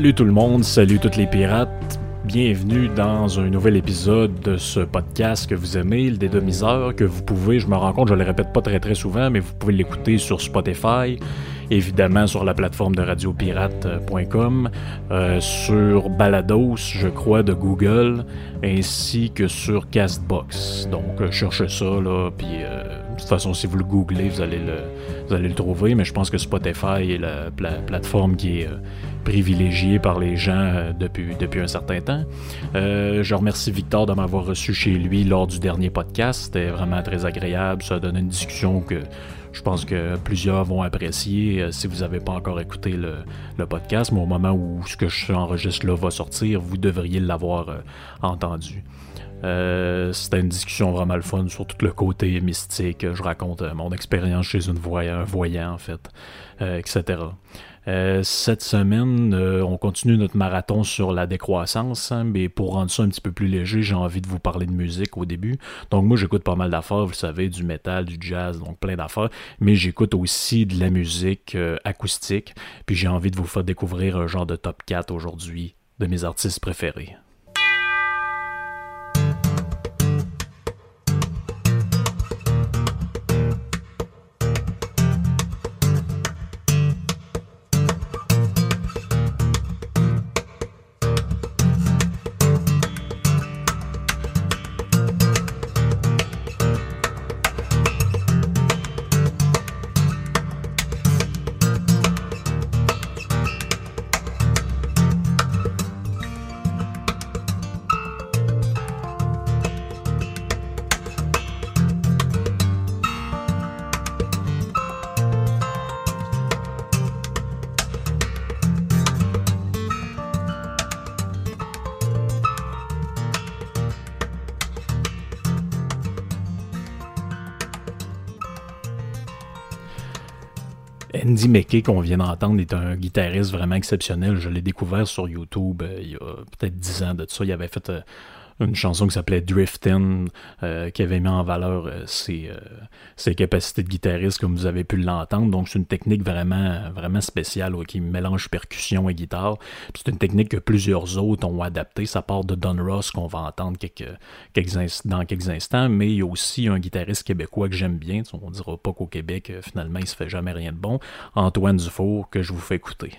Salut tout le monde, salut toutes les pirates. Bienvenue dans un nouvel épisode de ce podcast que vous aimez, le Dédomiseur, que vous pouvez, je me rends compte, je le répète pas très très souvent, mais vous pouvez l'écouter sur Spotify, évidemment sur la plateforme de radiopirate.com, euh, sur Balados, je crois, de Google, ainsi que sur Castbox. Donc, euh, cherchez ça, là, puis euh, toute façon, si vous le googlez, vous allez le, vous allez le trouver, mais je pense que Spotify est la, plateforme qui est privilégié par les gens euh, depuis, depuis un certain temps. Euh, je remercie Victor de m'avoir reçu chez lui lors du dernier podcast. C'était vraiment très agréable. Ça a donné une discussion que je pense que plusieurs vont apprécier euh, si vous n'avez pas encore écouté le, podcast. Mais au moment où ce que je enregistre là va sortir, vous devriez l'avoir entendu. C'était une discussion vraiment fun sur tout le côté mystique. Je raconte mon expérience chez une un voyant, en fait, etc. Euh, cette semaine, euh, on continue notre marathon sur la décroissance, hein, mais pour rendre ça un petit peu plus léger, j'ai envie de vous parler de musique au début. Donc moi, j'écoute pas mal d'affaires, vous savez, du métal, du jazz, donc plein d'affaires, mais j'écoute aussi de la musique euh, acoustique, puis j'ai envie de vous faire découvrir un genre de top 4 aujourd'hui de mes artistes préférés. Andy McKay qu'on vient d'entendre est un guitariste vraiment exceptionnel. Je l'ai découvert sur YouTube euh, il y a peut-être 10 ans de ça. Il avait fait euh, une chanson qui s'appelait Driftin, euh, qui avait mis en valeur euh, ses, euh, ses, capacités de guitariste, comme vous avez pu l'entendre. Donc, c'est une technique vraiment, vraiment spéciale qui mélange percussion et guitare. C'est une technique que plusieurs autres ont adaptée. Ça part de Don Ross, qu'on va entendre quelques, quelques dans quelques instants, mais il y a aussi un guitariste québécois que j'aime bien. On dira pas qu'au Québec, finalement, il se fait jamais rien de bon. Antoine Dufour, que je vous fais écouter.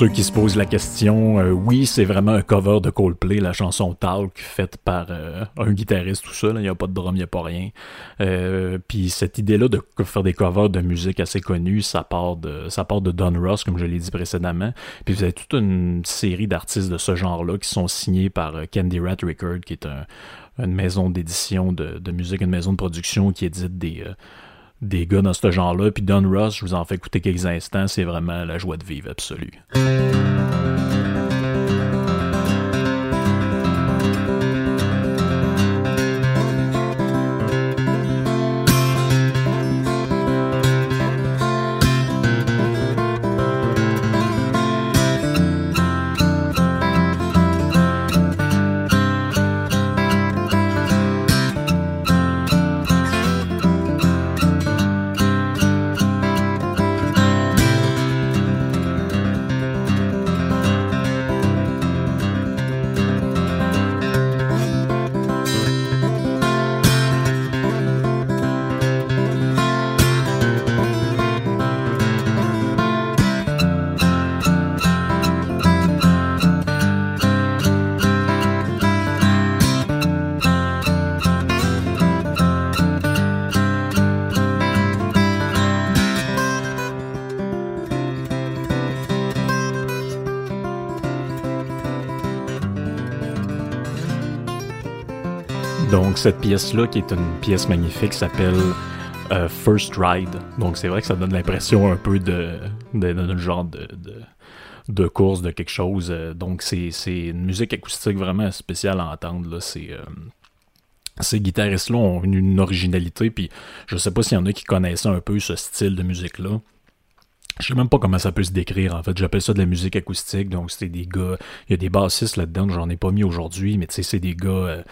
Ceux qui se posent la question, euh, oui, c'est vraiment un cover de Coldplay, la chanson Talk, faite par euh, un guitariste tout seul. Il n'y a pas de drum, il n'y a pas rien. Euh, puis cette idée-là de faire des covers de musique assez connue, ça part de, Don Ross, comme je l'ai dit précédemment. Puis vous avez toute une série d'artistes de ce genre-là qui sont signés par Candy Rat Record, qui est une maison d'édition de, musique, une maison de production qui édite des des gars dans ce genre-là. Puis Don Ross, je vous en fais écouter quelques instants, c'est vraiment la joie de vivre absolue. Cette pièce-là, qui est une pièce magnifique, s'appelle euh, First Ride. Donc c'est vrai que ça donne l'impression un peu de, de, genre de, de, course, de quelque chose. Donc c'est une musique acoustique vraiment spéciale à entendre. C'est ces guitaristes-là ont une, originalité, puis je sais pas s'il y en a qui connaissent un peu ce style de musique-là. Je sais même pas comment ça peut se décrire, en fait. J'appelle ça de la musique acoustique, donc c'est des gars... Il y a des bassistes là-dedans, j'en ai pas mis aujourd'hui, mais tu sais, c'est des gars... Euh,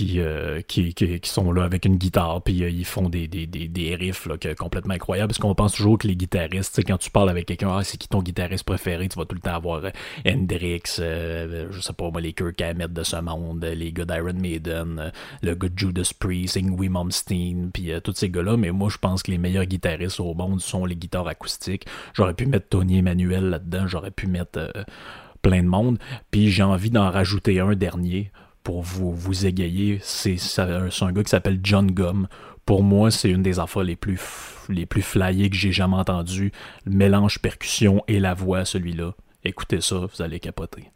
euh, qui, sont là avec une guitare, puis euh, ils font des, des, des, des riffs là, complètement incroyables. Parce qu'on pense toujours que les guitaristes, quand tu parles avec quelqu'un, ah, c'est qui ton guitariste préféré, tu vas tout le temps avoir euh, Hendrix, je sais pas moi, les Kirk Hammett de ce monde, les gars d'Iron Maiden, le gars de Judas Priest, Ingwie Malmsteen, puis tous ces gars-là. Mais moi, je pense que les meilleurs guitaristes au monde sont les guitares acoustiques. J'aurais pu mettre Tony Emmanuel là-dedans, j'aurais pu mettre plein de monde. Puis j'ai envie d'en rajouter un dernier pour vous, vous égayer, c'est un gars qui s'appelle John Gum. Pour moi, c'est une des affaires les plus, les plus flyées que j'ai jamais entendues. Mélange percussion et la voix, celui-là. Écoutez ça, vous allez capoter.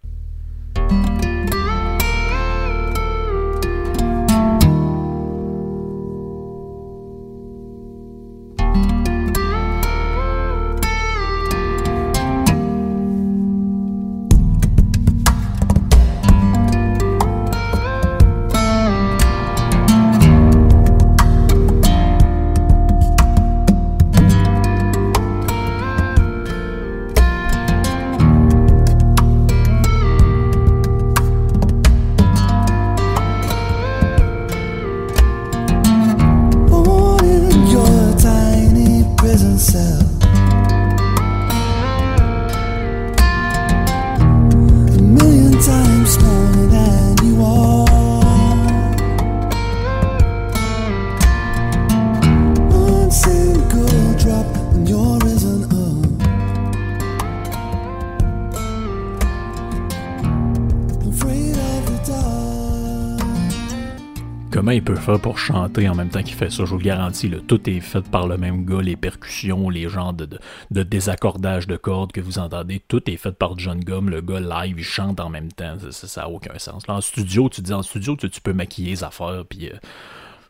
Il peut faire pour chanter en même temps qu'il fait ça? Je vous le garantis, tout est fait par le même gars, les percussions, les genres de, de, désaccordage de cordes que vous entendez, tout est fait par John Gum. Le gars live, il chante en même temps. Ça n'a aucun sens. Là, en studio, tu dis en studio, tu, peux maquiller les affaires, puis. Euh,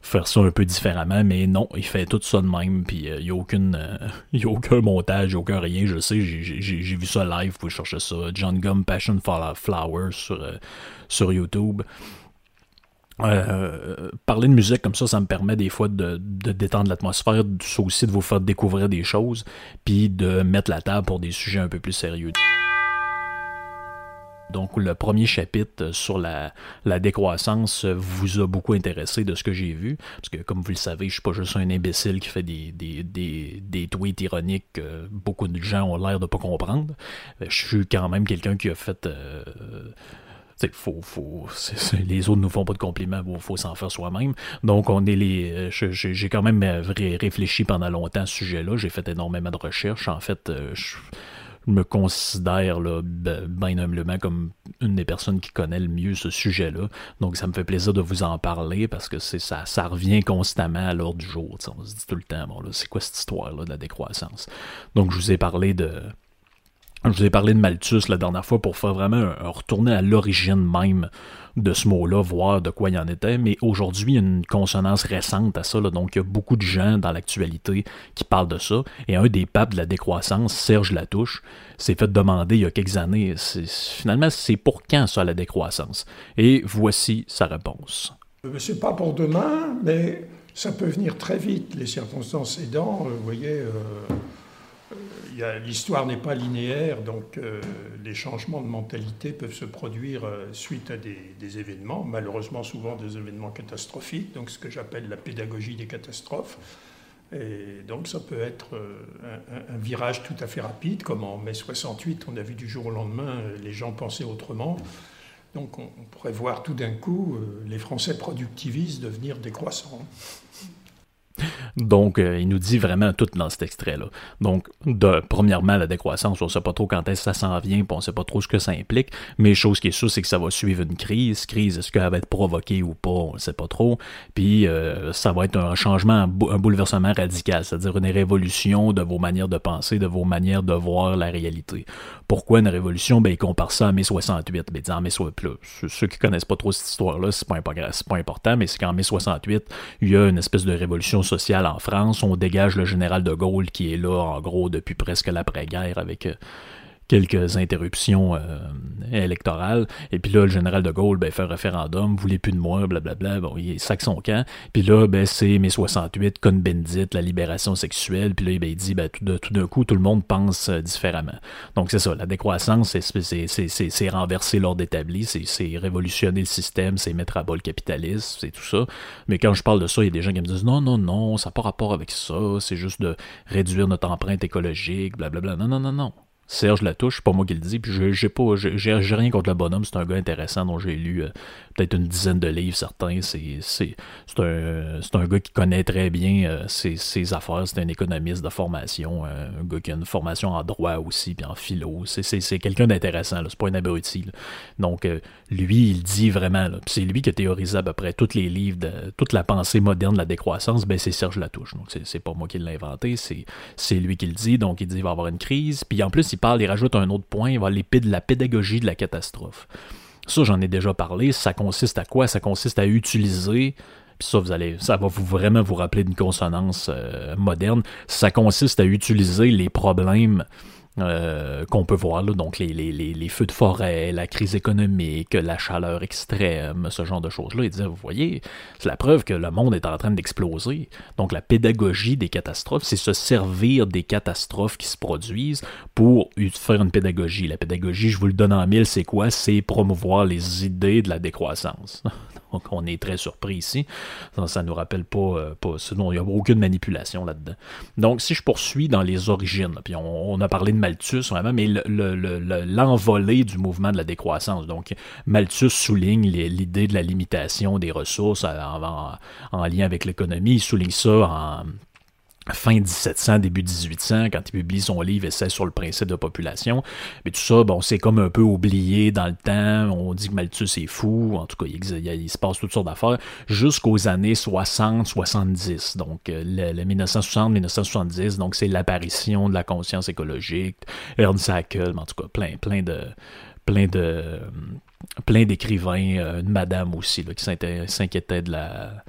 faire ça un peu différemment, mais non, il fait tout ça de même, puis euh, il n'y a, aucune, euh, a aucun montage, aucun rien, je sais, j'ai vu ça live, vous pouvez chercher ça, John Gum Passion for Flowers sur, sur YouTube. Euh, parler de musique comme ça, ça me permet des fois de, détendre l'atmosphère, aussi de vous faire découvrir des choses, puis de mettre la table pour des sujets un peu plus sérieux. Donc le premier chapitre sur la, décroissance vous a beaucoup intéressé de ce que j'ai vu, parce que comme vous le savez, je suis pas juste un imbécile qui fait des, tweets ironiques que beaucoup de gens ont l'air de pas comprendre. Euh, je suis quand même quelqu'un qui a fait... Euh, faut, faut, les autres nous font pas de compliments, il faut s'en faire soi-même. Donc, on est les. Euh, j'ai quand même euh, réfléchi pendant longtemps à ce sujet-là. J'ai fait énormément de recherches. En fait, euh, je me considère là, bien humblement comme une des personnes qui connaît le mieux ce sujet-là. Donc ça me fait plaisir de vous en parler parce que ça, ça revient constamment à l'ordre du jour. On se dit tout le temps, bon c'est quoi cette histoire-là de la décroissance? Donc je vous ai parlé de je vous ai parlé de Malthus la dernière fois pour faire vraiment un, retourner à l'origine même de ce mot-là, voir de quoi il en était. Mais aujourd'hui, il y a une consonance récente à ça. donc, il y a beaucoup de gens dans l'actualité qui parlent de ça. Et un des papes de la décroissance, Serge Latouche, s'est fait demander il y a quelques années, finalement, c'est pour quand ça, la décroissance? Et voici sa réponse. Euh, c'est pas pour demain, mais ça peut venir très vite, les circonstances aidant. Euh, vous voyez, euh, l'histoire n'est pas linéaire, donc euh, les changements de mentalité peuvent se produire euh, suite à des, événements, malheureusement souvent des événements catastrophiques, donc ce que j'appelle la pédagogie des catastrophes. Et donc ça peut être euh, un, virage tout à fait rapide, comme en mai 68, on a vu du jour au lendemain les gens penser autrement. Donc on, pourrait voir tout d'un coup les Français productivistes devenir décroissants. Donc, euh, il nous dit vraiment tout dans cet extrait-là. Donc, de, premièrement, la décroissance, on ne sait pas trop quand est-ce que ça s'en vient, puis on ne sait pas trop ce que ça implique. Mais chose qui est sûre, c'est que ça va suivre une crise. Crise, est-ce qu'elle va être provoquée ou pas, on ne sait pas trop. Puis, euh, ça va être un changement, un bouleversement radical, c'est-à-dire une révolution de vos manières de penser, de vos manières de voir la réalité. Pourquoi une révolution? Ben, il compare ça à mai 68. Ben, en mai 68, ceux qui connaissent pas trop cette histoire-là, c'est pas, pas important, mais c'est qu'en mai 68, il y a une espèce de révolution sociale en France. On dégage le général de Gaulle qui est là, en gros, depuis presque l'après-guerre avec euh, quelques interruptions euh, électorales. Et puis là, le général de Gaulle ben, fait un référendum, voulait plus de moi, blablabla. Bon, il sac son camp. Puis là, ben, c'est mai 68, Con Bendit, la libération sexuelle. Puis là, ben, il dit, ben, tout, d'un coup, tout le monde pense euh, différemment. Donc c'est ça, la décroissance, c'est renverser l'ordre établi, c'est révolutionner le système, c'est mettre à bas le capitalisme, c'est tout ça. Mais quand je parle de ça, il y a des gens qui me disent, non, non, non, ça n'a pas rapport avec ça, c'est juste de réduire notre empreinte écologique, blablabla. Non, non, non, non. Serge Latouche, pas moi qui le dis, puis j'ai pas j'ai rien contre le bonhomme, c'est un gars intéressant dont j'ai lu euh, peut-être une dizaine de livres certains, c'est un un gars qui connaît très bien euh, ses, affaires, c'est un économiste de formation, euh, un gars qui a une formation en droit aussi puis en philo, c'est quelqu'un d'intéressant c'est pas un abruti. Donc lui, il dit vraiment c'est lui qui a théorisé à peu près tous les livres de toute la pensée moderne de la décroissance, ben c'est Serge Latouche. Donc c'est pas moi qui l'ai inventé, c'est lui qui le dit, donc il dit il va y avoir une crise, puis en plus il parle, il rajoute un autre point, il va de la pédagogie de la catastrophe. Ça, j'en ai déjà parlé. Ça consiste à quoi? Ça consiste à utiliser puis ça, vous allez, ça va vraiment vous rappeler d'une consonance euh, moderne. Ça consiste à utiliser les problèmes euh, qu'on peut voir là, donc les, les, feux de forêt, la crise économique, la chaleur extrême, ce genre de choses-là. Il disait, vous voyez, c'est la preuve que le monde est en train d'exploser. Donc la pédagogie des catastrophes, c'est se servir des catastrophes qui se produisent pour faire une pédagogie. La pédagogie, je vous le donne en mille, c'est quoi? C'est promouvoir les idées de la décroissance. Donc on est très surpris ici. Ça ne nous rappelle pas, euh, pas sinon il n'y a aucune manipulation là-dedans. Donc si je poursuis dans les origines, puis on, a parlé de Malthus vraiment, mais l'envolée du mouvement de la décroissance. Donc Malthus souligne l'idée de la limitation des ressources en, en lien avec l'économie. Il souligne ça en fin 1700, début 1800, quand il publie son livre Essai sur le principe de population. Mais tout ça, bon, c'est comme un peu oublié dans le temps. On dit que Malthus est fou. En tout cas, il, se passe toutes sortes d'affaires jusqu'aux années 60, 70. Donc, euh, le, 1960, 1970. Donc, c'est l'apparition de la conscience écologique. Ernst Haeckel, en tout cas, plein, plein de, plein de, plein d'écrivains, euh, une madame aussi, qui s'inquiétait de la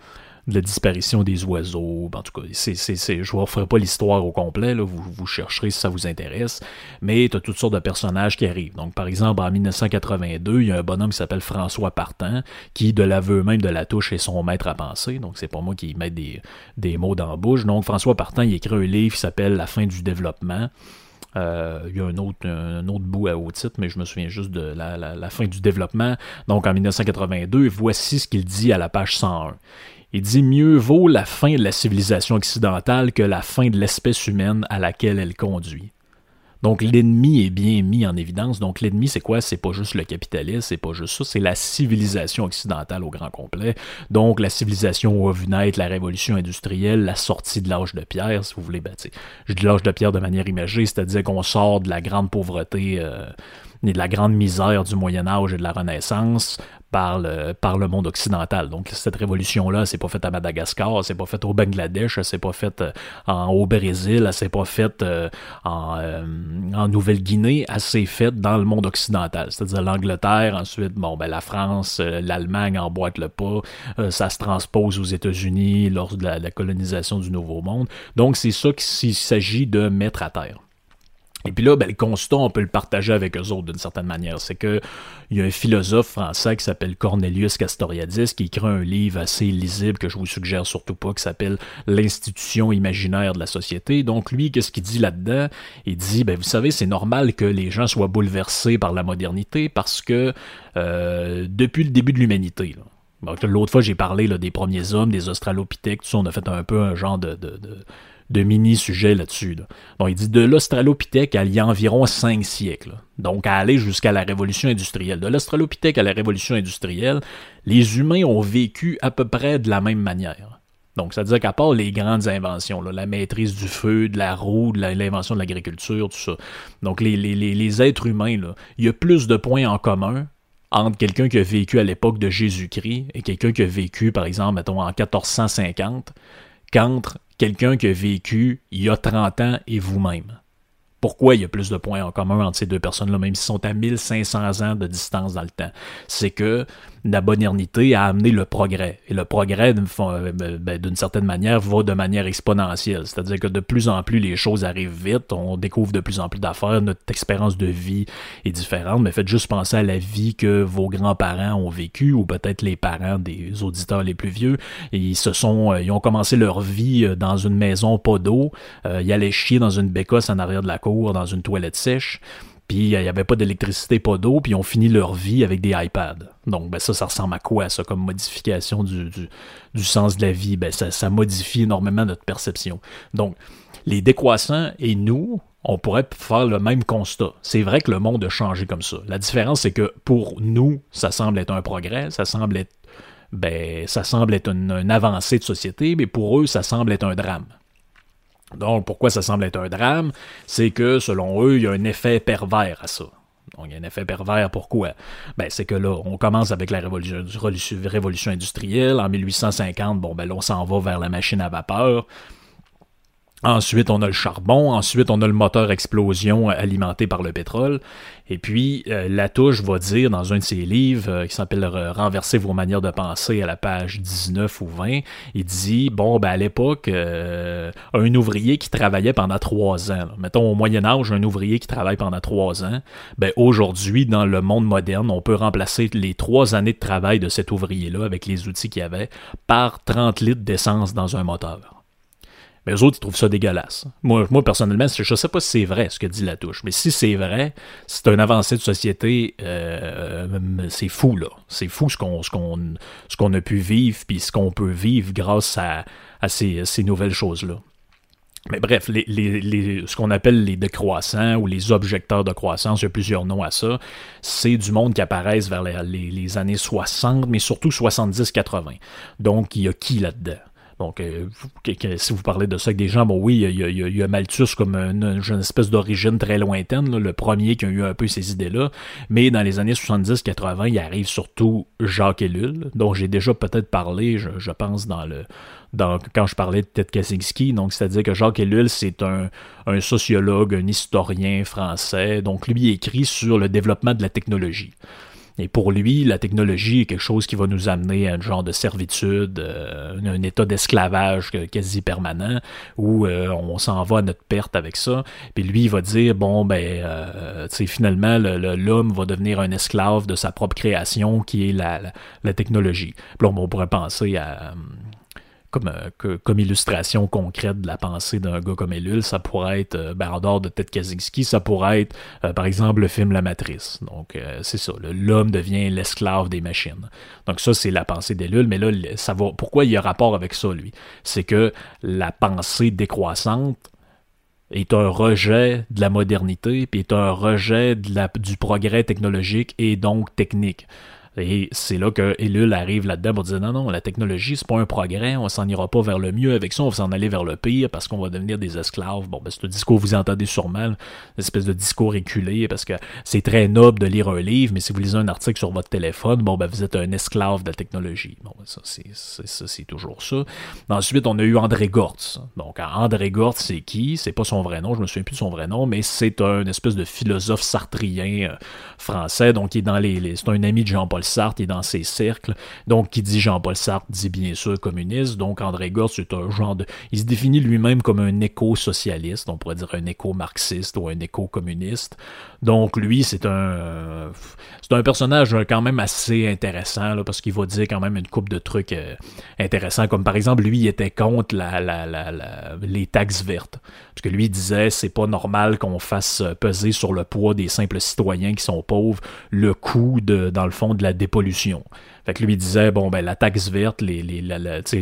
de la disparition des oiseaux. En tout cas, c'est, c'est, je ne vous ferai pas l'histoire au complet, là, vous, chercherez si ça vous intéresse, mais tu as toutes sortes de personnages qui arrivent. Donc, par exemple, en 1982, il y a un bonhomme qui s'appelle François Partant, qui, de l'aveu même de la touche, est son maître à penser. Donc, c'est pas moi qui mets des, mots dans la bouche. Donc, François Partant, il écrit un livre qui s'appelle La fin du développement. Euh, il y a un autre, un bout à haut titre, mais je me souviens juste de la, fin du développement. Donc en 1982, voici ce qu'il dit à la page 101. Il dit mieux vaut la fin de la civilisation occidentale que la fin de l'espèce humaine à laquelle elle conduit. Donc l'ennemi est bien mis en évidence. Donc l'ennemi, c'est quoi? C'est pas juste le capitalisme, c'est pas juste ça, c'est la civilisation occidentale au grand complet. Donc la civilisation où a vu naître la révolution industrielle, la sortie de l'âge de pierre, si vous voulez. Ben, je dis l'âge de pierre de manière imagée, c'est-à-dire qu'on sort de la grande pauvreté. Euh, et de la grande misère du Moyen Âge et de la Renaissance par le, monde occidental. Donc cette révolution-là, c'est pas faite à Madagascar, c'est pas faite au Bangladesh, c'est pas faite euh, en, au Brésil, c'est pas faite euh, en, euh, en Nouvelle-Guinée, elle s'est faite dans le monde occidental, c'est-à-dire l'Angleterre, ensuite bon ben la France, l'Allemagne emboîte le pas, ça se transpose aux États-Unis lors de la colonisation du Nouveau Monde. Donc c'est ça qu'il s'agit de mettre à terre. Et puis là, ben, le constat, on peut le partager avec eux autres d'une certaine manière. C'est que il y a un philosophe français qui s'appelle Cornelius Castoriadis qui écrit un livre assez lisible que je vous suggère surtout pas, qui s'appelle L'institution imaginaire de la société. Donc lui, qu'est-ce qu'il dit là-dedans? Il dit, ben vous savez, c'est normal que les gens soient bouleversés par la modernité parce que euh, depuis le début de l'humanité, L'autre fois, j'ai parlé des premiers hommes, des australopithèques, tout ça, on a fait un peu un genre de mini-sujets là-dessus. Donc, il dit de l'Australopithèque à il y a environ cinq siècles. Donc, à aller jusqu'à la révolution industrielle. De l'Australopithèque à la révolution industrielle, les humains ont vécu à peu près de la même manière. Donc, ça veut dire qu'à part les grandes inventions, la maîtrise du feu, de la roue, de l'invention de l'agriculture, tout ça. Donc, les, êtres humains, là, il y a plus de points en commun entre quelqu'un qui a vécu à l'époque de Jésus-Christ et quelqu'un qui a vécu, par exemple, mettons, en 1450, qu'entre quelqu'un qui a vécu il y a 30 ans et vous-même pourquoi il y a plus de points en commun entre ces deux personnes-là, même s'ils sont à 1500 ans de distance dans le temps? C'est que la modernité a amené le progrès. Et le progrès, euh, ben, ben, d'une certaine manière, va de manière exponentielle. C'est-à-dire que de plus en plus, les choses arrivent vite, on découvre de plus en plus d'affaires, notre expérience de vie est différente, mais faites juste penser à la vie que vos grands-parents ont vécue, ou peut-être les parents des auditeurs les plus vieux. ils se sont, euh, ils ont commencé leur vie euh, dans une maison pas d'eau, ils allaient chier dans une bécosse en arrière de la cour, dans une toilette sèche puis il n'y avait pas d'électricité, pas d'eau, puis ils ont fini leur vie avec des iPads. Donc ben ça, ça ressemble à quoi ça comme modification du, sens de la vie? Ben ça, modifie énormément notre perception. Donc, les décroissants et nous, on pourrait faire le même constat. C'est vrai que le monde a changé comme ça. La différence, c'est que pour nous, ça semble être un progrès, ça semble être, ben, ça semble être une avancée de société, mais pour eux, ça semble être un drame. Donc, pourquoi ça semble être un drame? C'est que, selon eux, il y a un effet pervers à ça. Donc, il y a un effet pervers, pourquoi? Ben, c'est que là, on commence avec la révolution, industrielle. En 1850, bon, ben on s'en va vers la machine à vapeur. Ensuite, on a le charbon. Ensuite, on a le moteur explosion alimenté par le pétrole. Et puis, euh, Latouche va dire dans un de ses livres euh, qui s'appelle Renverser vos manières de penser à la page 19 ou 20, il dit, bon, ben, à l'époque, euh, un ouvrier qui travaillait pendant trois ans, mettons au Moyen Âge, un ouvrier qui travaille pendant trois ans, ben, aujourd'hui, dans le monde moderne, on peut remplacer les trois années de travail de cet ouvrier-là avec les outils qu'il avait par 30 litres d'essence dans un moteur. Mais eux autres, ils trouvent ça dégueulasse. Moi, moi personnellement, je ne sais pas si c'est vrai ce que dit Latouche, mais si c'est vrai, c'est un avancé de société, euh, c'est fou, là. C'est fou ce qu'on ce qu'on ce qu'on a pu vivre, puis ce qu'on peut vivre grâce à, à ces, ces nouvelles choses-là. Mais bref, les, les, ce qu'on appelle les décroissants ou les objecteurs de croissance, il y a plusieurs noms à ça, c'est du monde qui apparaissent vers les, les années 60, mais surtout 70-80. Donc, il y a qui là-dedans? Donc, euh, si vous parlez de ça avec des gens, bon oui, il y a, Malthus comme une, espèce d'origine très lointaine, le premier qui a eu un peu ces idées-là. Mais dans les années 70-80, il arrive surtout Jacques Ellul, dont j'ai déjà peut-être parlé, je, pense, dans le quand je parlais de Ted Kaczynski. Donc, c'est-à-dire que Jacques Ellul, c'est un, un sociologue, un historien français. Donc, lui écrit sur le développement de la technologie. Et pour lui, la technologie est quelque chose qui va nous amener à un genre de servitude, euh, un état d'esclavage quasi permanent, où euh, on s'en va à notre perte avec ça. Puis lui, il va dire, bon, ben, euh, finalement, l'homme va devenir un esclave de sa propre création, qui est la, la, technologie. Puis là, on pourrait penser à comme, euh, comme illustration concrète de la pensée d'un gars comme Ellul, ça pourrait être, euh, ben, en de Ted Kaczynski, ça pourrait être, euh, par exemple, le film La Matrice. Donc, c'est ça, l'homme devient l'esclave des machines. Donc, ça, c'est la pensée d'Ellul, mais là, ça va, pourquoi il y a rapport avec ça, lui? C'est que la pensée décroissante est un rejet de la modernité, puis est un rejet du progrès technologique et donc technique. Et c'est là que Ellul arrive là-dedans pour dire non, non, la technologie, c'est pas un progrès, on s'en ira pas vers le mieux avec ça, on va s'en aller vers le pire parce qu'on va devenir des esclaves. Bon, ben, c'est un discours, vous entendez sûrement, une espèce de discours éculé parce que c'est très noble de lire un livre, mais si vous lisez un article sur votre téléphone, bon, ben, vous êtes un esclave de la technologie. Bon, ben, ça, c'est toujours ça. Ensuite, on a eu André Gortz. Donc, André Gortz, c'est qui? C'est pas son vrai nom, je me souviens plus de son vrai nom, mais c'est un espèce de philosophe sartrien euh, français, donc il est dans les, les c'est un ami de Jean-Paul Sartre est dans ses cercles. Donc, qui dit Jean-Paul Sartre dit bien sûr communiste. Donc, André Gortz, c'est un genre de. Il se définit lui-même comme un éco-socialiste, on pourrait dire un éco-marxiste ou un éco-communiste. Donc, lui, c'est un. C'est un personnage quand même assez intéressant, là, parce qu'il va dire quand même une coupe de trucs euh, intéressants, comme par exemple, lui, il était contre la, la, la, les taxes vertes. Parce que lui, il disait, c'est pas normal qu'on fasse peser sur le poids des simples citoyens qui sont pauvres le coût, de, dans le fond, de la dépollution. Fait que lui il disait, bon, ben la taxe verte, les, les,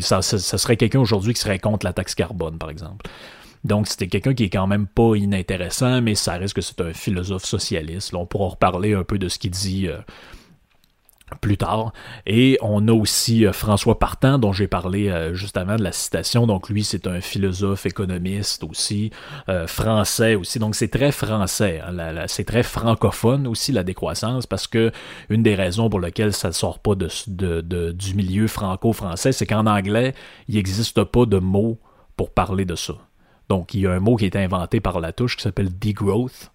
ça, ça, serait quelqu'un aujourd'hui qui serait contre la taxe carbone, par exemple. Donc, c'était quelqu'un qui est quand même pas inintéressant, mais ça reste que c'est un philosophe socialiste. Là, on pourra reparler un peu de ce qu'il dit euh, plus tard. Et on a aussi euh, François Partant, dont j'ai parlé euh, juste avant de la citation. Donc lui, c'est un philosophe économiste aussi, euh, français aussi. Donc c'est très français, hein, c'est très francophone aussi la décroissance, parce que une des raisons pour lesquelles ça ne sort pas du milieu franco-français, c'est qu'en anglais, il n'existe pas de mot pour parler de ça. Donc il y a un mot qui est inventé par la touche qui s'appelle degrowth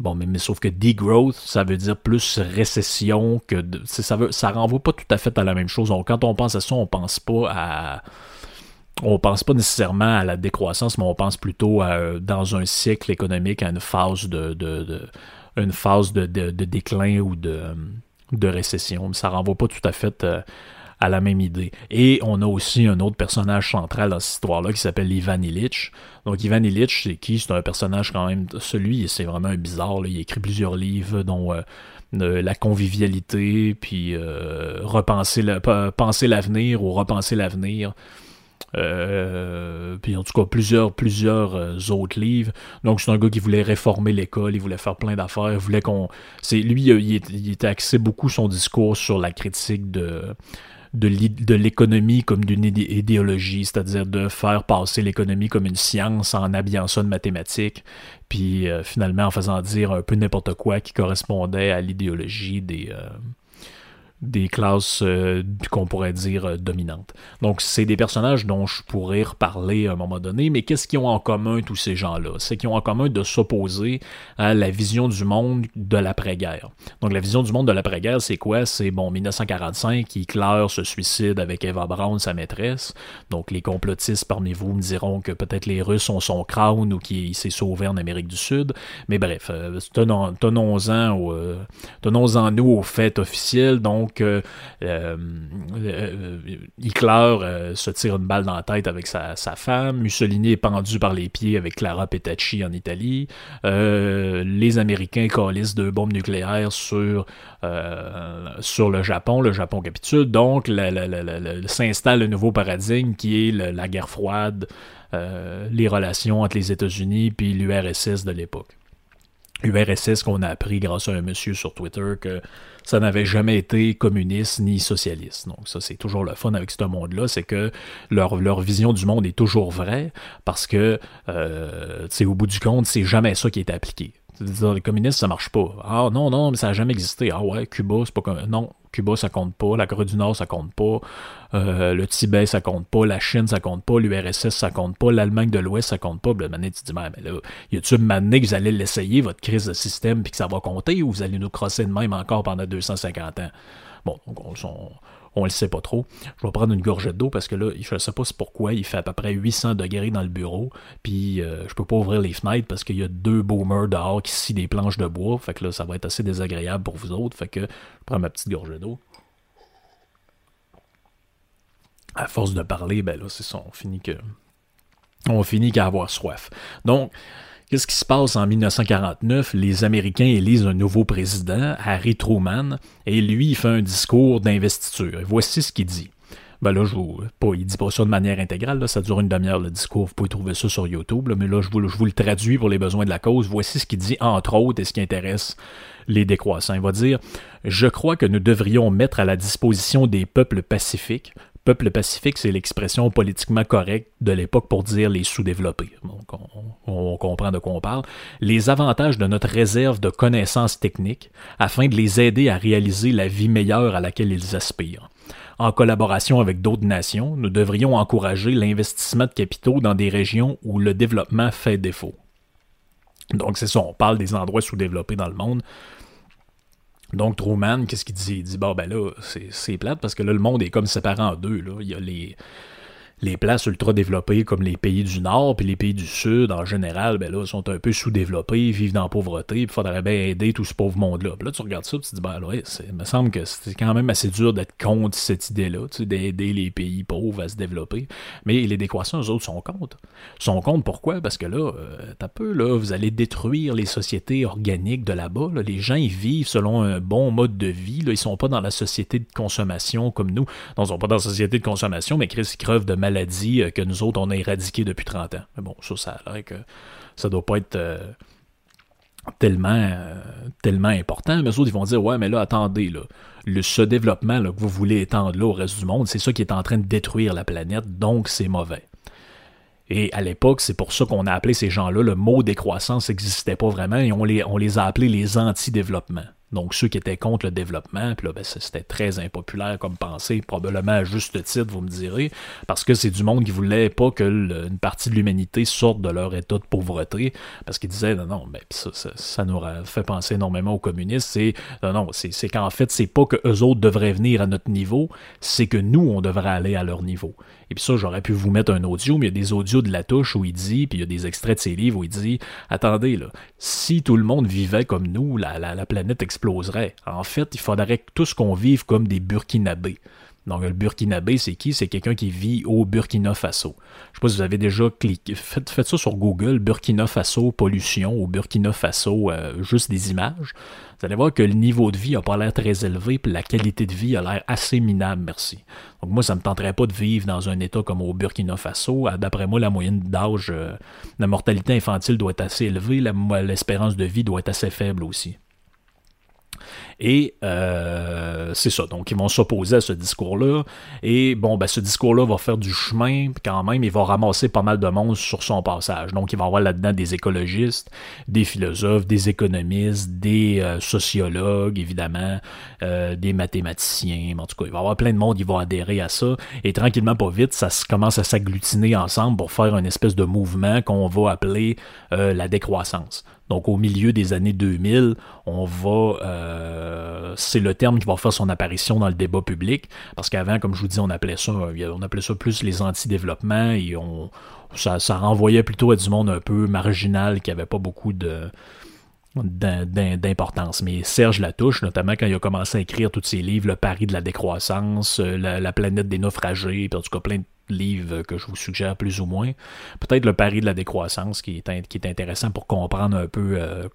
Bon, mais, sauf que degrowth, ça veut dire plus récession que ça veut ça renvoie pas tout à fait à la même chose. Quand on pense à ça, on pense pas à on pense pas nécessairement à la décroissance, mais on pense plutôt à, dans un cycle économique à une phase de, une phase de, déclin ou de, de récession. Mais ça renvoie pas tout à fait euh, à la même idée. Et on a aussi un autre personnage central dans cette histoire-là qui s'appelle Ivan Illich. Donc Ivan Illich, c'est qui? C'est un personnage quand même, celui, c'est vraiment un bizarre. Il écrit plusieurs livres, dont euh, la convivialité, puis euh, repenser penser l'avenir ou repenser l'avenir. Euh, puis en tout cas plusieurs plusieurs autres livres. Donc c'est un gars qui voulait réformer l'école, il voulait faire plein d'affaires, il voulait qu'on c'est lui il, il, était axé beaucoup son discours sur la critique de de l'économie comme d'une idéologie, c'est-à-dire de faire passer l'économie comme une science en habillant ça de mathématiques, puis euh, finalement en faisant dire un peu n'importe quoi qui correspondait à l'idéologie des, euh, des classes euh, qu'on pourrait dire euh, dominantes. Donc c'est des personnages dont je pourrais reparler à un moment donné, mais qu'est-ce qu'ils ont en commun tous ces gens-là? C'est qu'ils ont en commun de s'opposer à la vision du monde de l'après-guerre. Donc la vision du monde de l'après-guerre, c'est quoi? C'est bon 1945, Hitler se suicide avec Eva Braun, sa maîtresse. Donc les complotistes parmi vous me diront que peut-être les Russes ont son crown ou qu'il s'est sauvé en Amérique du Sud. Mais bref, euh, tenons-en tenons nous aux faits officiels. Donc que euh, euh, Hitler euh, se tire une balle dans la tête avec sa, femme, Mussolini est pendu par les pieds avec Clara Petacci en Italie, les Américains coalisent deux bombes nucléaires sur, le Japon, le Japon capitule, donc s'installe un nouveau paradigme qui est la guerre froide, les relations entre les États-Unis puis l'URSS de l'époque. URSS qu'on a appris grâce à un monsieur sur Twitter que ça n'avait jamais été communiste ni socialiste. Donc ça, c'est toujours le fun avec ce monde-là, c'est que leur, vision du monde est toujours vraie parce que, euh, au bout du compte, c'est jamais ça qui est appliqué. Les communistes, ça marche pas. Ah non, non, mais ça n'a jamais existé. Ah ouais, Cuba, c'est pas comme. Non, Cuba, ça compte pas. La Corée du Nord, ça compte pas. Euh, le Tibet, ça compte pas. La Chine, ça compte pas. L'URSS, ça compte pas. L'Allemagne de l'Ouest, ça compte pas. Puis là, tu dis, mais là, y a-tu que vous allez l'essayer, votre crise de système, puis que ça va compter, ou vous allez nous crosser de même encore pendant 250 ans? Bon, donc on, on le sait pas trop. Je vais prendre une gorgée d'eau parce que là, je sais pas pourquoi, il fait à peu près 800 degrés dans le bureau, puis euh, je peux pas ouvrir les fenêtres parce qu'il y a deux boomers dehors qui scient des planches de bois, fait que là, ça va être assez désagréable pour vous autres, fait que je prends ma petite gorgée d'eau. À force de parler, ben là, c'est ça, on finit que... On finit qu'à avoir soif. Donc, Qu'est-ce qui se passe en 1949? Les Américains élisent un nouveau président, Harry Truman, et lui, il fait un discours d'investiture. voici ce qu'il dit. Ben là, je vous, pas, il dit pas ça de manière intégrale, ça dure une demi-heure le discours, vous pouvez trouver ça sur YouTube, mais là, je vous, je vous, le traduis pour les besoins de la cause. Voici ce qu'il dit, entre autres, et ce qui intéresse les décroissants. Il va dire Je crois que nous devrions mettre à la disposition des peuples pacifiques peuple pacifique, c'est l'expression politiquement correcte de l'époque pour dire les sous-développés. Donc, on, comprend de quoi on parle. Les avantages de notre réserve de connaissances techniques afin de les aider à réaliser la vie meilleure à laquelle ils aspirent. En collaboration avec d'autres nations, nous devrions encourager l'investissement de capitaux dans des régions où le développement fait défaut. Donc c'est ça, on parle des endroits sous-développés dans le monde. Donc, Truman, qu'est-ce qu'il dit? Il dit, bon, ben là, c'est plate parce que là, le monde est comme séparé en deux. Là. Il y a les, les places ultra développées comme les pays du Nord puis les pays du Sud en général, ben là, sont un peu sous-développés, vivent dans la pauvreté, il faudrait bien aider tout ce pauvre monde-là. Puis là, tu regardes ça, tu te dis, ben ouais, il me semble que c'est quand même assez dur d'être contre cette idée-là, d'aider les pays pauvres à se développer. Mais les décroissants, eux autres, sont contre. sont contre pourquoi? Parce que là, euh, t'as peu, là, vous allez détruire les sociétés organiques de là-bas. Les gens, ils vivent selon un bon mode de vie. Là. Ils sont pas dans la société de consommation comme nous. Non, ils sont pas dans la société de consommation, mais Chris, ils crevent de maladie euh, que nous autres, on a éradiqué depuis 30 ans. Mais bon, ça, ça a l'air que ça doit pas être. Euh, tellement, tellement important. Mais eux autres, ils vont dire, ouais, mais là, attendez, là, le, ce développement que vous voulez étendre là au reste du monde, c'est ça qui est en train de détruire la planète, donc c'est mauvais. Et à l'époque, c'est pour ça qu'on a appelé ces gens-là, le mot décroissance n'existait pas vraiment, et on les, on les a appelés les anti-développements donc ceux qui étaient contre le développement, puis là, ben, c'était très impopulaire comme pensée, probablement à juste titre, vous me direz, parce que c'est du monde qui voulait pas que une partie de l'humanité sorte de leur état de pauvreté, parce qu'ils disaient, non, non, ben, ça, ça, nous fait penser énormément aux communistes, c'est, non, non, c'est qu'en fait, c'est pas que eux autres devraient venir à notre niveau, c'est que nous, on devrait aller à leur niveau. Et puis ça, j'aurais pu vous mettre un audio, mais il y a des audios de la touche où il dit, puis il y a des extraits de ses livres où il dit, attendez, là, si tout le monde vivait comme nous, la, la, la planète exploserait. En fait, il faudrait que tout ce qu'on vive comme des Burkinabés. Donc, le Burkinabé, c'est qui? C'est quelqu'un qui vit au Burkina Faso. Je sais pas si vous avez déjà cliqué. Faites, ça sur Google, Burkina Faso pollution ou Burkina Faso euh, juste des images. Vous allez voir que le niveau de vie n'a pas l'air très élevé, puis la qualité de vie a l'air assez minable, merci. Donc, moi, ça ne me tenterait pas de vivre dans un État comme au Burkina Faso. D'après moi, la moyenne d'âge, euh, la mortalité infantile doit être assez élevée, l'espérance de vie doit être assez faible aussi. Et euh, c'est ça. Donc, ils vont s'opposer à ce discours-là. Et bon, ben, ce discours-là va faire du chemin quand même. Il va ramasser pas mal de monde sur son passage. Donc, il va y avoir là-dedans des écologistes, des philosophes, des économistes, des euh, sociologues, évidemment, euh, des mathématiciens. En tout cas, il va y avoir plein de monde qui va adhérer à ça. Et tranquillement, pas vite, ça commence à s'agglutiner ensemble pour faire une espèce de mouvement qu'on va appeler la décroissance. Donc au milieu des années 2000, on va, euh, c'est le terme qui va faire son apparition dans le débat public, parce qu'avant, comme je vous dis, on appelait ça, on appelait ça plus les anti-développements et on, ça, ça renvoyait plutôt à du monde un peu marginal qui avait pas beaucoup de d'importance. Mais Serge Latouche, notamment quand il a commencé à écrire tous ses livres, Le pari de la décroissance, euh, la, la planète des naufragés, puis en tout cas plein de livre que je vous suggère plus ou moins. Peut-être le pari de la décroissance qui est, qui est intéressant pour comprendre un peu euh,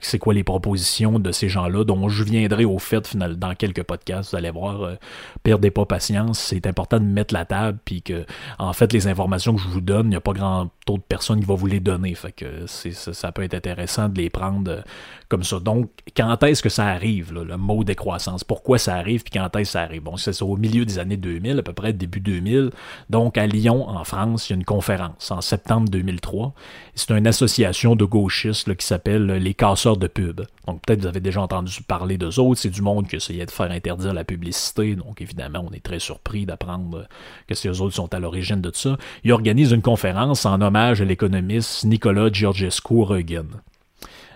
c'est quoi les propositions de ces gens-là, dont je viendrai au fait final, dans quelques podcasts. Vous allez voir, euh, perdez pas patience, c'est important de mettre la table, puis que en fait les informations que je vous donne, il n'y a pas grand taux de personnes qui vont vous les donner. Fait que ça, peut être intéressant de les prendre euh, comme ça. Donc, quand est-ce que ça arrive, le mot décroissance? Pourquoi ça arrive, puis quand est-ce que ça arrive? Bon, c'est au milieu des années 2000, à peu près début 2000. Donc, à Lyon, en France, il y a une conférence en septembre 2003. C'est une association de gauchistes qui s'appelle les casseurs de pub. Donc, peut-être vous avez déjà entendu parler d'eux autres. C'est du monde qui essayait de faire interdire la publicité. Donc, évidemment, on est très surpris d'apprendre que ces autres sont à l'origine de ça. Ils organisent une conférence en hommage à l'économiste Nicolas Georgescu Reugen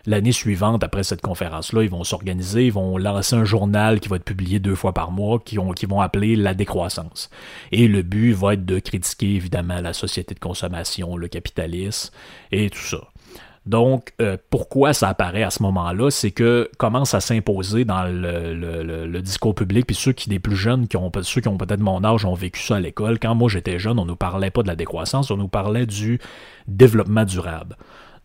l'année suivante, après cette conférence-là, ils vont s'organiser, ils vont lancer un journal qui va être publié deux fois par mois, qui, ont, qui vont appeler La décroissance. Et le but va être de critiquer évidemment la société de consommation, le capitalisme et tout ça. Donc, euh, pourquoi ça apparaît à ce moment-là, c'est que commence à s'imposer dans le, discours public, puis ceux qui des plus jeunes, qui ont, ceux qui ont peut-être mon âge, ont vécu ça à l'école. Quand moi j'étais jeune, on nous parlait pas de la décroissance, on nous parlait du développement durable.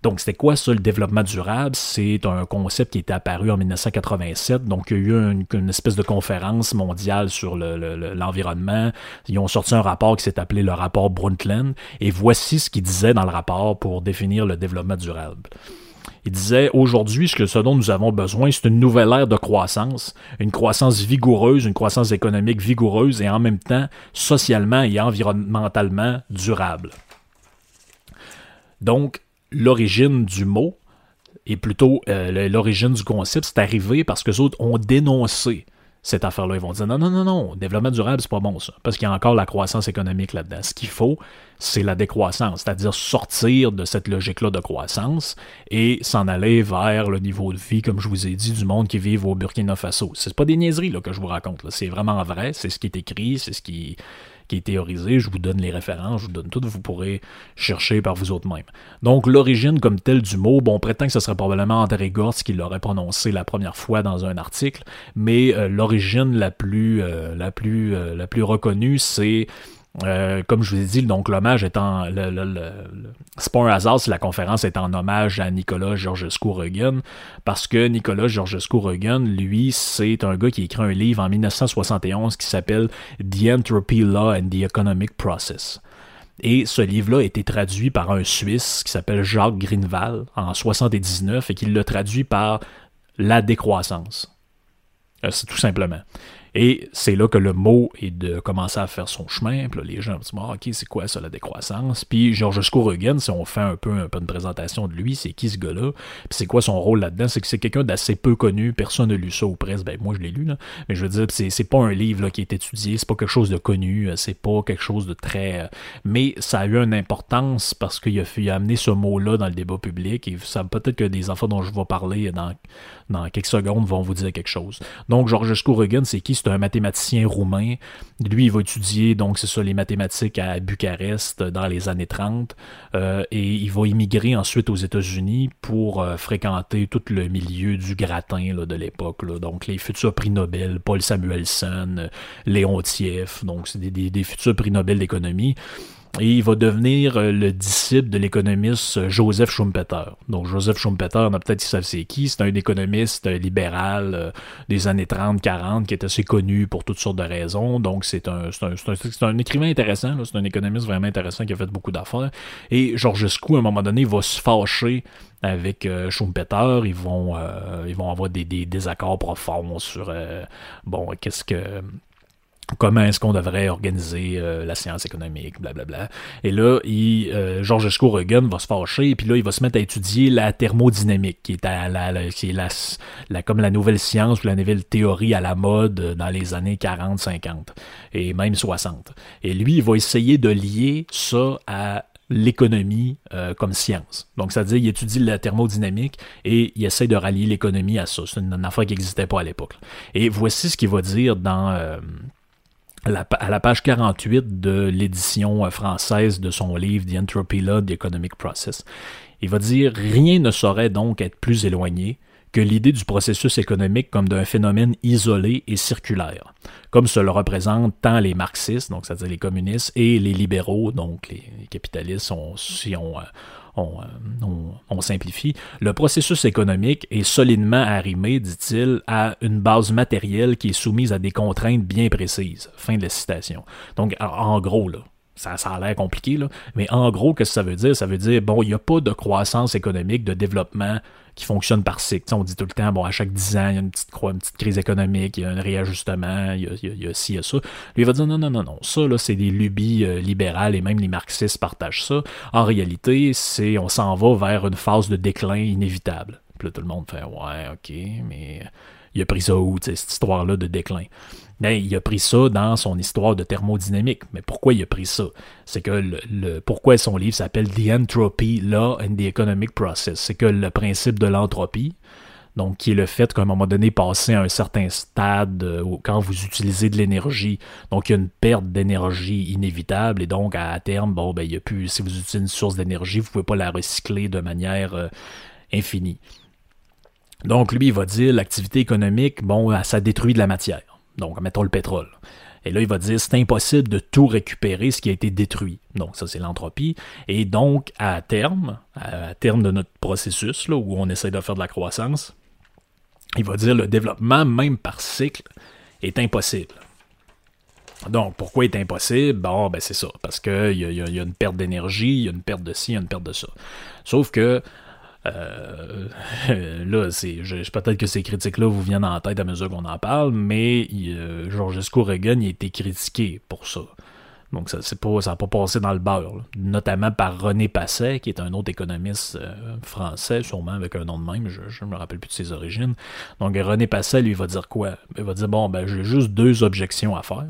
Donc, c'était quoi ça, le développement durable? C'est un concept qui est apparu en 1987. Donc, il y a eu une, espèce de conférence mondiale sur l'environnement. Ils ont sorti un rapport qui s'est appelé le rapport Brundtland. Et voici ce qu'ils disaient dans le rapport pour définir le développement durable. Il disait aujourd'hui, ce dont nous avons besoin, c'est une nouvelle ère de croissance, une croissance vigoureuse, une croissance économique vigoureuse et en même temps socialement et environnementalement durable. Donc, l'origine du mot et plutôt euh, l'origine du concept, c'est arrivé parce que les autres ont dénoncé cette affaire-là. Ils vont dire non, non, non, non, développement durable, c'est pas bon ça. Parce qu'il y a encore la croissance économique là-dedans. Ce qu'il faut, c'est la décroissance, c'est-à-dire sortir de cette logique-là de croissance et s'en aller vers le niveau de vie, comme je vous ai dit, du monde qui vit au Burkina Faso. C'est pas des niaiseries là, que je vous raconte. C'est vraiment vrai, c'est ce qui est écrit, c'est ce qui qui est théorisé, je vous donne les références, je vous donne tout, vous pourrez chercher par vous autres même. Donc l'origine comme telle du mot, bon, on prétend que ce serait probablement André Gortz qui l'aurait prononcé la première fois dans un article, mais euh, l'origine la plus, euh, la, plus, euh, la plus reconnue, c'est euh, comme je vous ai dit, donc l'hommage étant le, le, c'est pas un hasard si la conférence est en hommage à Nicolas Georgescu-Roegen, parce que Nicolas Georgescu-Roegen, lui, c'est un gars qui écrit un livre en 1971 qui s'appelle The Entropy Law and the Economic Process. Et ce livre-là a été traduit par un Suisse qui s'appelle Jacques Greenval en 79 et qui l'a traduit par La décroissance. Euh, c'est tout simplement. Et c'est là que le mot est de commencer à faire son chemin. Puis là, les gens se dire, OK, c'est quoi ça, la décroissance? Puis Georges Scourogan, si on fait un peu, un peu une présentation de lui, c'est qui ce gars-là? Puis c'est quoi son rôle là-dedans? C'est que c'est quelqu'un d'assez peu connu. Personne n'a lu ça au presse. Ben, moi, je l'ai lu, là. Mais je veux dire, c'est, c'est pas un livre qui est étudié. C'est pas quelque chose de connu. C'est pas quelque chose de très. Mais ça a eu une importance parce qu'il a, a amené ce mot-là dans le débat public. Et ça peut-être que des enfants dont je vais parler dans, dans quelques secondes vont vous dire quelque chose. Donc, Georges Scourogan, c'est qui? c'est un mathématicien roumain. Lui, il va étudier, donc c'est ça, les mathématiques à Bucarest dans les années 30. Euh, et il va immigrer ensuite aux États-Unis pour euh, fréquenter tout le milieu du gratin de l'époque. Donc les futurs prix Nobel, Paul Samuelson, Léon Tief, donc c'est des futurs prix Nobel d'économie et il va devenir euh, le disciple de l'économiste euh, Joseph Schumpeter. Donc Joseph Schumpeter, on a peut-être qui savent c'est qui, c'est un économiste euh, libéral des années 30-40 qui est assez connu pour toutes sortes de raisons. Donc c'est un, un, un, écrivain intéressant, c'est un économiste vraiment intéressant qui a fait beaucoup d'affaires. Et Georges Skou, à un moment donné, va se fâcher avec Schumpeter, ils vont, ils vont avoir des, des désaccords profonds sur bon qu'est-ce que comment est-ce qu'on devrait organiser euh, la science économique, blablabla. Et là, il, euh, Scourogan va se fâcher, et puis là, il va se mettre à étudier la thermodynamique, qui est, à la, qui est la, comme la nouvelle science ou la nouvelle théorie à la mode dans les années 40, 50 et même 60. Et lui, il va essayer de lier ça à l'économie euh, comme science. Donc, c'est-à-dire, il étudie la thermodynamique et il essaie de rallier l'économie à ça. C'est une, affaire qui n'existait pas à l'époque. Et voici ce qu'il va dire dans à la page 48 de l'édition euh, française de son livre The Entropy Law, The Economic Process. Il va dire Rien ne saurait donc être plus éloigné que l'idée du processus économique comme d'un phénomène isolé et circulaire, comme se le représentent tant les marxistes, donc c'est-à-dire les communistes, et les libéraux, donc les capitalistes, si on, euh, on, simplifie, le processus économique est solidement arrimé, dit-il, à une base matérielle qui est soumise à des contraintes bien précises. Fin de la citation. Donc, en gros, là, ça, ça, a l'air compliqué, là. mais en gros, qu'est-ce que ça veut dire? Ça veut dire, bon, il n'y a pas de croissance économique, de développement qui fonctionne par cycle. on dit tout le temps, bon, à chaque 10 ans, il y a une petite, crise économique, il y a un réajustement, il y a, il y a, ci, il y a ça. Lui, il va dire, non, non, non, non, ça, là, c'est des lubies euh, libérales et même les marxistes partagent ça. En réalité, c'est, on s'en va vers une phase de déclin inévitable. Puis là, tout le monde fait, ouais, ok, mais il a pris ça où, cette histoire-là de déclin? Il a pris ça dans son histoire de thermodynamique. Mais pourquoi il a pris ça? C'est que le, pourquoi son livre s'appelle The Entropy Law and the Economic Process? C'est que le principe de l'entropie, donc qui est le fait qu'à un moment donné, passer à un certain stade euh, quand vous utilisez de l'énergie, donc il y a une perte d'énergie inévitable et donc à, terme, bon, ben, il y a plus, si vous utilisez une source d'énergie, vous ne pouvez pas la recycler de manière euh, infinie. Donc lui, il va dire l'activité économique, bon, ça détruit de la matière. Donc, mettons le pétrole. Et là, il va dire c'est impossible de tout récupérer ce qui a été détruit. Donc, ça, c'est l'entropie. Et donc, à terme, à terme de notre processus, là, où on essaie de faire de la croissance, il va dire le développement, même par cycle, est impossible. Donc, pourquoi est impossible? Bon, ben c'est ça. Parce qu'il y, y, a une perte d'énergie, il y a une perte de ci, il y a une perte de ça. Sauf que euh, là, c'est, peut-être que ces critiques-là vous viennent en tête à mesure qu'on en parle, mais euh, Georges Reagan il a été critiqué pour ça. Donc ça n'a pas, pas passé dans le beurre, notamment par René Passet, qui est un autre économiste euh, français, sûrement avec un nom de même, je ne me rappelle plus de ses origines. Donc René Passet, lui, va dire quoi? Il va dire, bon, ben j'ai juste deux objections à faire.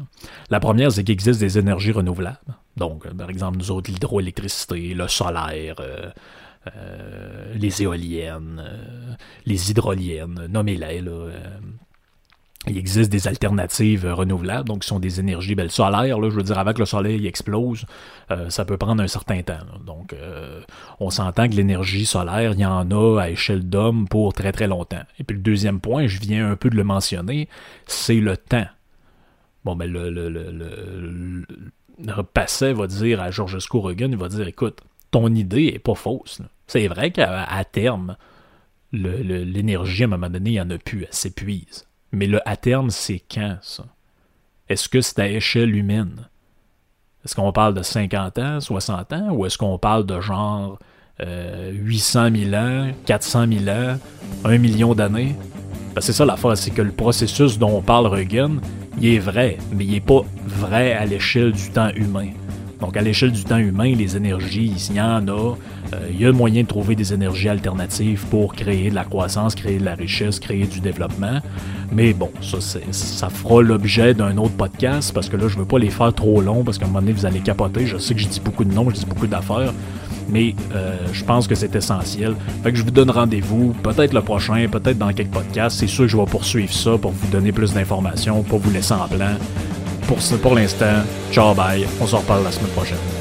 La première, c'est qu'il existe des énergies renouvelables. Donc, par exemple, nous autres, l'hydroélectricité, le solaire, euh, les éoliennes, euh, les hydroliennes, nommez-les. Euh, il existe des alternatives renouvelables, donc qui sont des énergies. Ben, le solaire, là, je veux dire, avant que le soleil explose, ça peut prendre un certain temps. Donc, on s'entend que l'énergie solaire, il y en a à échelle d'homme pour très très longtemps. Et puis le deuxième point, je viens un peu de le mentionner, c'est le temps. Bon, ben, le, le, le, le, Passet va dire à Georges Scourogan, il va dire, écoute, ton idée est pas fausse. C'est vrai qu'à terme, l'énergie, à un moment donné, il n'y en a plus, elle s'épuise. Mais le à terme, c'est quand, ça? Est-ce que c'est à échelle humaine? Est-ce qu'on parle de 50 ans, 60 ans, ou est-ce qu'on parle de genre 800 000 ans, 400 000 ans, 1 million d'années? C'est ça l'affaire, c'est que le processus dont on parle Regen, il est vrai, mais il n'est pas vrai à l'échelle du temps humain. Donc, à l'échelle du temps humain, les énergies, il y en a. Euh, il y a moyen de trouver des énergies alternatives pour créer de la croissance, créer de la richesse, créer du développement. Mais bon, ça, ça fera l'objet d'un autre podcast parce que là, je veux pas les faire trop longs parce qu'à un moment donné, vous allez capoter. Je sais que je dis beaucoup de noms, je dis beaucoup d'affaires mais euh, je pense que c'est essentiel. Fait que je vous donne rendez-vous, peut-être le prochain, peut-être dans quelques podcasts. C'est sûr que je vais poursuivre ça pour vous donner plus d'informations, pour vous laisser en plan. Pour, pour l'instant, ciao bye, on se reparle la semaine prochaine.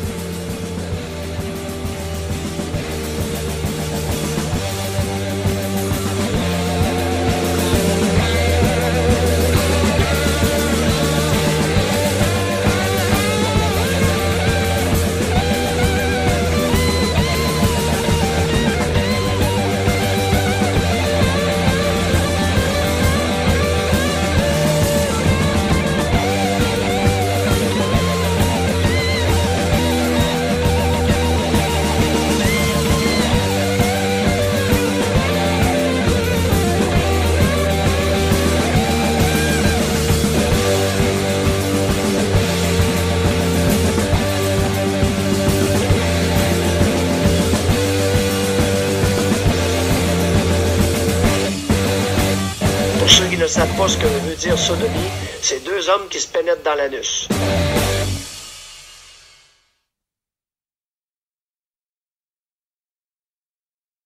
Deux hommes qui se pénètrent dans l'anus.